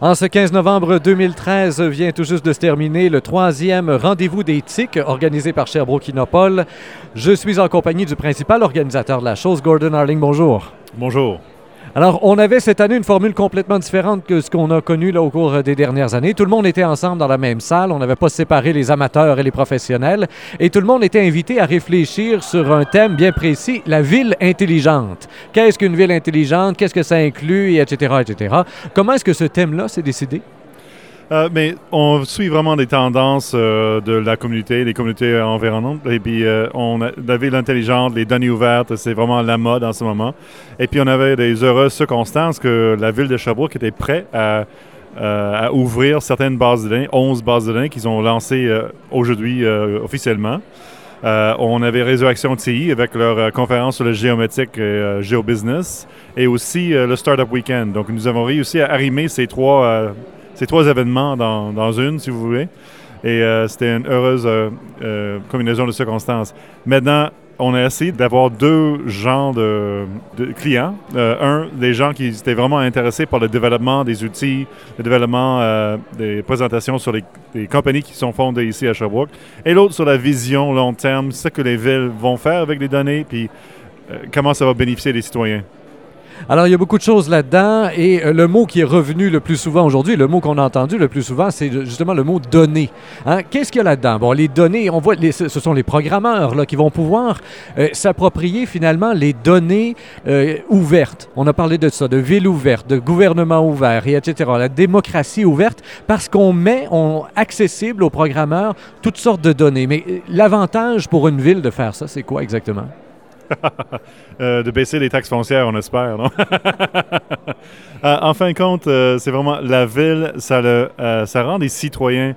En ce 15 novembre 2013 vient tout juste de se terminer le troisième rendez-vous des TIC organisé par Sherbrooke Innopol. Je suis en compagnie du principal organisateur de la chose, Gordon Harling. Bonjour. Bonjour. Alors, on avait cette année une formule complètement différente que ce qu'on a connu là, au cours des dernières années. Tout le monde était ensemble dans la même salle. On n'avait pas séparé les amateurs et les professionnels. Et tout le monde était invité à réfléchir sur un thème bien précis, la ville intelligente. Qu'est-ce qu'une ville intelligente? Qu'est-ce que ça inclut? Et etc., etc. Comment est-ce que ce thème-là s'est décidé? Euh, mais on suit vraiment des tendances euh, de la communauté, les communautés environnantes. Et puis, euh, on a, la ville intelligente, les données ouvertes, c'est vraiment la mode en ce moment. Et puis, on avait des heureuses circonstances que la ville de Sherbrooke était prête à, à ouvrir certaines bases de données, 11 bases de données qu'ils ont lancées aujourd'hui officiellement. on avait Résurrection TI avec leur conférence sur le géométrique et géobusiness et aussi le Startup Weekend. Donc, nous avons réussi à arrimer ces trois c'est trois événements dans, une, si vous voulez. Et euh, c'était une heureuse euh, euh, combinaison de circonstances. Maintenant, on a essayé d'avoir deux genres de, clients. un, des gens qui étaient vraiment intéressés par le développement des outils, le développement des présentations sur les, compagnies qui sont fondées ici à Sherbrooke. Et l'autre sur la vision long terme, ce que les villes vont faire avec les données, puis comment ça va bénéficier les citoyens. Alors, il y a beaucoup de choses là-dedans et euh, le mot qui est revenu le plus souvent aujourd'hui, le mot qu'on a entendu le plus souvent, c'est justement le mot données. Hein? Qu'est-ce qu'il y a là-dedans? Bon, les données, on voit, ce sont les programmeurs là, qui vont pouvoir euh, s'approprier finalement les données euh, ouvertes. On a parlé de ça, de ville ouverte, de gouvernement ouvert, et etc. La démocratie ouverte parce qu'on met on, accessible aux programmeurs toutes sortes de données. Mais l'avantage pour une ville de faire ça, c'est quoi exactement? Euh, de baisser les taxes foncières, on espère, non? Euh, en fin de compte, euh, c'est vraiment la ville, ça, le, ça rend les citoyens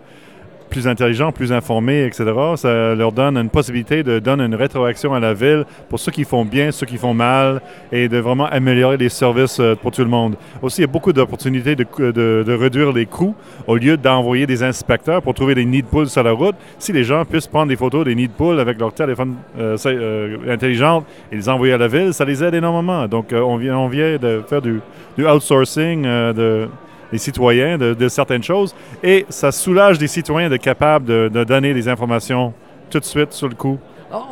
plus intelligents, plus informés, etc. Ça leur donne une possibilité de donner une rétroaction à la ville pour ceux qui font bien, ceux qui font mal, et de vraiment améliorer les services euh, pour tout le monde. Aussi, il y a beaucoup d'opportunités de, de, réduire les coûts au lieu d'envoyer des inspecteurs pour trouver des nids de poules sur la route. Si les gens puissent prendre des photos des nids de poules avec leur téléphone euh, euh, intelligent et les envoyer à la ville, ça les aide énormément. Donc, on, vient, on vient de faire du, du outsourcing de les citoyens de, certaines choses. Et ça soulage les citoyens d'être capables de, de donner des informations tout de suite sur le coup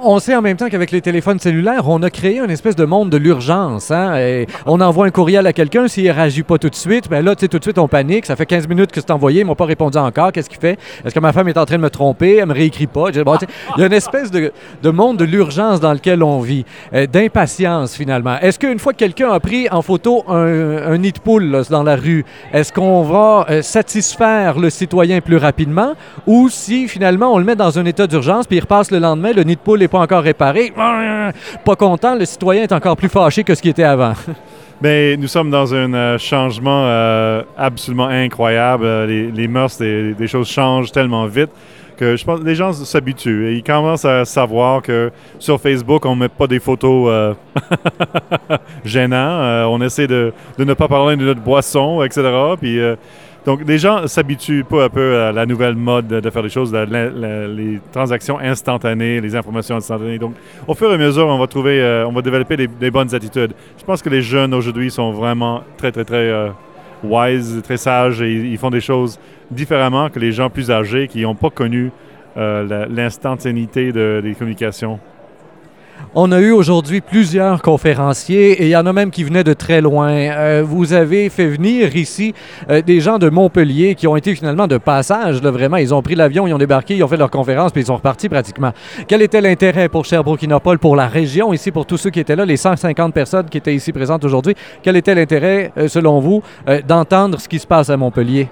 on sait en même temps qu'avec les téléphones cellulaires, on a créé une espèce de monde de l'urgence. Hein? on envoie un courriel à quelqu'un, s'il ne réagit pas tout de suite, ben là, tout de suite, on panique. Ça fait 15 minutes que c'est envoyé, il ne m'a pas répondu encore. Qu'est-ce qu'il fait? Est-ce que ma femme est en train de me tromper? Elle me réécrit pas? il y a une espèce de, monde de l'urgence dans lequel on vit, euh, d'impatience finalement. Est-ce qu'une fois que quelqu'un a pris en photo un, nid de poule dans la rue, est-ce qu'on va euh, satisfaire le citoyen plus rapidement? Ou si finalement on le met dans un état d'urgence puis il repasse le lendemain, le nid de n'est pas encore réparé. Pas content, le citoyen est encore plus fâché que ce qui était avant. Mais nous sommes dans un euh, changement euh, absolument incroyable. Euh, les, les mœurs, des, choses changent tellement vite que je pense que les gens s'habituent. Ils commencent à savoir que sur Facebook, on ne met pas des photos gênantes. on essaie de, de, ne pas parler de notre boisson, etc. Puis donc, les gens s'habituent peu à peu à la nouvelle mode de faire les choses, les transactions instantanées, les informations instantanées. Donc, au fur et à mesure, on va trouver, euh, on va développer des, bonnes attitudes. Je pense que les jeunes aujourd'hui sont vraiment très, très, très euh, wise, très sages et ils font des choses différemment que les gens plus âgés qui n'ont pas connu euh, l'instantanéité des communications. On a eu aujourd'hui plusieurs conférenciers et il y en a même qui venaient de très loin. Euh, vous avez fait venir ici euh, des gens de Montpellier qui ont été finalement de passage, là, vraiment. Ils ont pris l'avion, ils ont débarqué, ils ont fait leur conférence puis ils sont repartis pratiquement. Quel était l'intérêt pour Sherbrooke-Innopol, pour la région ici, pour tous ceux qui étaient là, les 150 personnes qui étaient ici présentes aujourd'hui? Quel était l'intérêt, euh, selon vous, d'entendre ce qui se passe à Montpellier?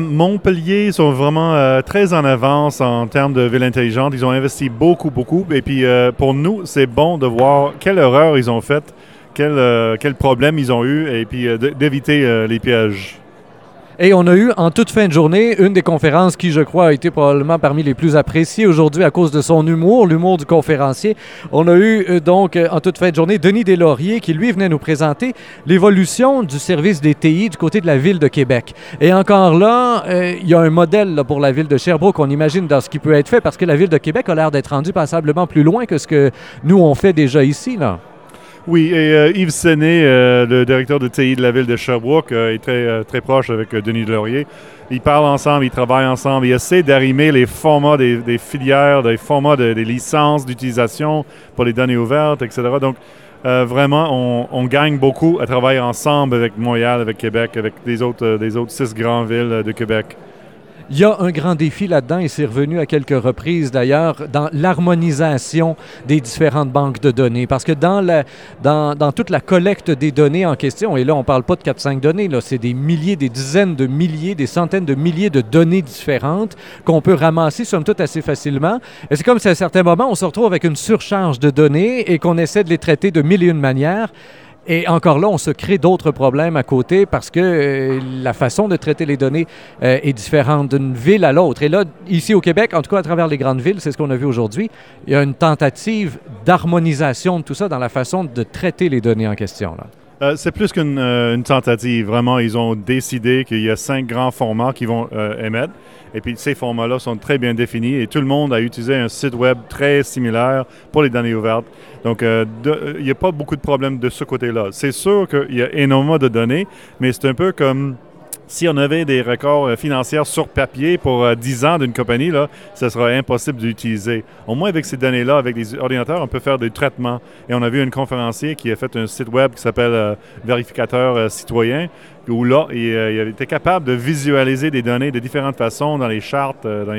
Montpellier sont vraiment euh, très en avance en termes de ville intelligente. Ils ont investi beaucoup, beaucoup. Et puis euh, pour nous, c'est bon de voir quelle erreur ils ont faite, quel, euh, quel problème ils ont eu, et puis d'éviter les pièges. Et on a eu en toute fin de journée une des conférences qui, je crois, a été probablement parmi les plus appréciées aujourd'hui à cause de son humour, l'humour du conférencier. On a eu euh, donc euh, en toute fin de journée Denis Deslauriers qui, lui, venait nous présenter l'évolution du service des TI du côté de la ville de Québec. Et encore là, euh, il y a un modèle pour la ville de Sherbrooke qu'on imagine dans ce qui peut être fait parce que la ville de Québec a l'air d'être rendue passablement plus loin que ce que nous on fait déjà ici. Là. Oui, et euh, Yves Séné, euh, le directeur de TI de la ville de Sherbrooke, euh, est très, très proche avec Denis Laurier. Ils parlent ensemble, ils travaillent ensemble, ils essaient d'arrimer les formats des, filières, des formats des licences d'utilisation pour les données ouvertes, etc. Donc, vraiment, on, on, gagne beaucoup à travailler ensemble avec Montréal, avec Québec, avec les autres, les autres six grandes villes de Québec. Il y a un grand défi là-dedans, et c'est revenu à quelques reprises d'ailleurs, dans l'harmonisation des différentes banques de données. Parce que dans, la, dans, dans, toute la collecte des données en question, et là on ne parle pas de 4-5 données, là, c'est des milliers, des dizaines de milliers, des centaines de milliers de données différentes qu'on peut ramasser, somme toute, assez facilement. Et c'est comme si à certains moments, on se retrouve avec une surcharge de données et qu'on essaie de les traiter de mille et une manières. Et encore là, on se crée d'autres problèmes à côté parce que euh, la façon de traiter les données euh, est différente d'une ville à l'autre. Et là, ici au Québec, en tout cas à travers les grandes villes, c'est ce qu'on a vu aujourd'hui, il y a une tentative d'harmonisation de tout ça dans la façon de traiter les données en question. Là. Euh, c'est plus qu'une tentative. Vraiment, ils ont décidé qu'il y a cinq grands formats qui vont émettre. Et puis ces formats-là sont très bien définis et tout le monde a utilisé un site web très similaire pour les données ouvertes. Donc, euh, il n'y a pas beaucoup de problèmes de ce côté-là. C'est sûr qu'il y a énormément de données, mais c'est un peu comme si on avait des records euh, financiers sur papier pour 10 euh, ans d'une compagnie, là, ce sera impossible d'utiliser. Au moins, avec ces données-là, avec les ordinateurs, on peut faire des traitements. Et on a vu un conférencier qui a fait un site web qui s'appelle Vérificateur citoyen, où là, il, était capable de visualiser des données de différentes façons dans les chartes, dans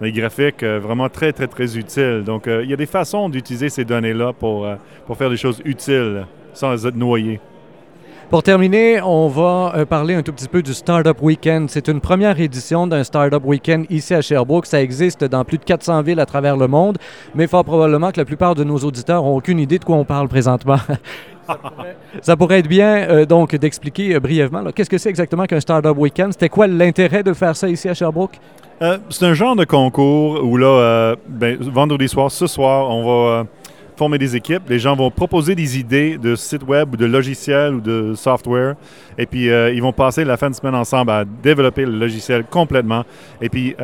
les graphiques euh, vraiment très, très, très utiles. Donc, euh, il y a des façons d'utiliser ces données-là pour, euh, pour faire des choses utiles sans être noyé. Pour terminer, on va parler un tout petit peu du Startup Weekend. C'est une première édition d'un Startup Weekend ici à Sherbrooke. Ça existe dans plus de 400 villes à travers le monde, mais fort probablement que la plupart de nos auditeurs n'ont aucune idée de quoi on parle présentement. Ça pourrait être bien donc d'expliquer brièvement qu'est-ce que c'est exactement qu'un Startup Weekend? C'était quoi l'intérêt de faire ça ici à Sherbrooke? Euh, c'est un genre de concours où là, euh, ben, vendredi soir, ce soir, on va euh, former des équipes. Les gens vont proposer des idées de sites web ou de logiciels ou de software. Et puis, ils vont passer la fin de semaine ensemble à développer le logiciel complètement. Et puis,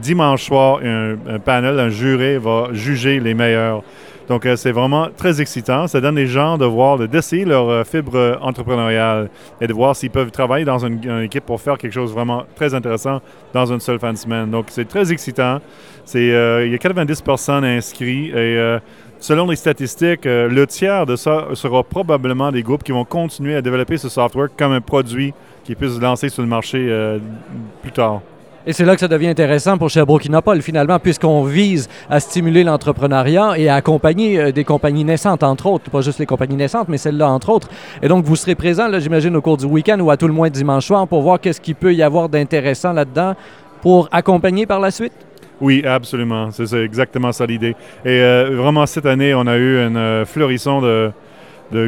dimanche soir, un, panel, un juré va juger les meilleurs. Donc, euh, c'est vraiment très excitant. Ça donne les gens de voir, d'essayer leur euh, fibre entrepreneuriale et de voir s'ils peuvent travailler dans une, équipe pour faire quelque chose vraiment très intéressant dans une seule fin de semaine. Donc, c'est très excitant. Euh, il y a 90 personnes inscrites et selon les statistiques, le tiers de ça sera probablement des groupes qui vont continuer à développer ce software comme un produit qui puisse se lancer sur le marché plus tard. Et c'est là que ça devient intéressant pour Sherbrooke Innopol, finalement, puisqu'on vise à stimuler l'entrepreneuriat et à accompagner euh, des compagnies naissantes, entre autres, pas juste les compagnies naissantes, mais celles-là, entre autres. Et donc, vous serez présent, j'imagine, au cours du week-end ou à tout le moins dimanche soir pour voir qu'est-ce qu'il peut y avoir d'intéressant là-dedans pour accompagner par la suite? Oui, absolument. C'est exactement ça l'idée. Et euh, vraiment, cette année, on a eu un euh, fleurissant de,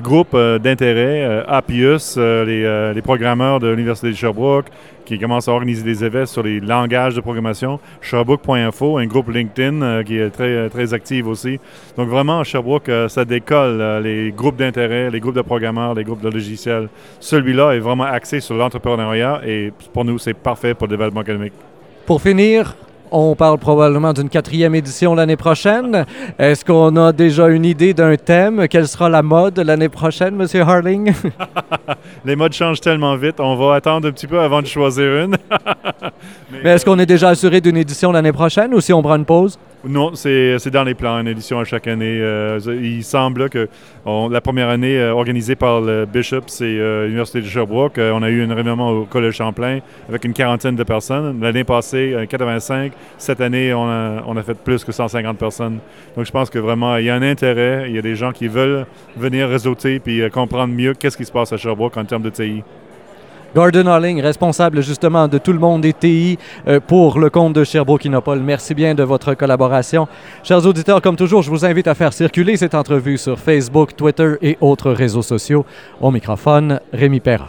groupes d'intérêt, Appius, les, programmeurs de l'Université de Sherbrooke, qui commence à organiser des événements sur les langages de programmation. Sherbrooke.info, un groupe LinkedIn euh, qui est très, euh, très actif aussi. Donc vraiment, Sherbrooke, euh, ça décolle les groupes d'intérêt, les groupes de programmeurs, les groupes de logiciels. Celui-là est vraiment axé sur l'entrepreneuriat et pour nous, c'est parfait pour le développement économique. Pour finir, on parle probablement d'une quatrième édition l'année prochaine. Est-ce qu'on a déjà une idée d'un thème? Quelle sera la mode l'année prochaine, M. Harling? Les modes changent tellement vite. On va attendre un petit peu avant de choisir une. Mais, est-ce qu'on est déjà assuré d'une édition l'année prochaine ou si on prend une pause? Non, c'est dans les plans, une édition à chaque année. Euh, il semble que la première année euh, organisée par le Bishop, c'est euh, l'Université de Sherbrooke. on a eu un événement au Collège Champlain avec une quarantaine de personnes. L'année passée, 85. Cette année, on a, on a, fait plus que 150 personnes. Donc, je pense que vraiment, il y a un intérêt. Il y a des gens qui veulent venir réseauter puis comprendre mieux qu'est-ce qui se passe à Sherbrooke en termes de TI. Gordon Holling, responsable justement de tout le monde des TI euh, pour le compte de Sherbrooke Innopol. Merci bien de votre collaboration. Chers auditeurs, comme toujours, je vous invite à faire circuler cette entrevue sur Facebook, Twitter et autres réseaux sociaux. Au microphone, Rémi Perra.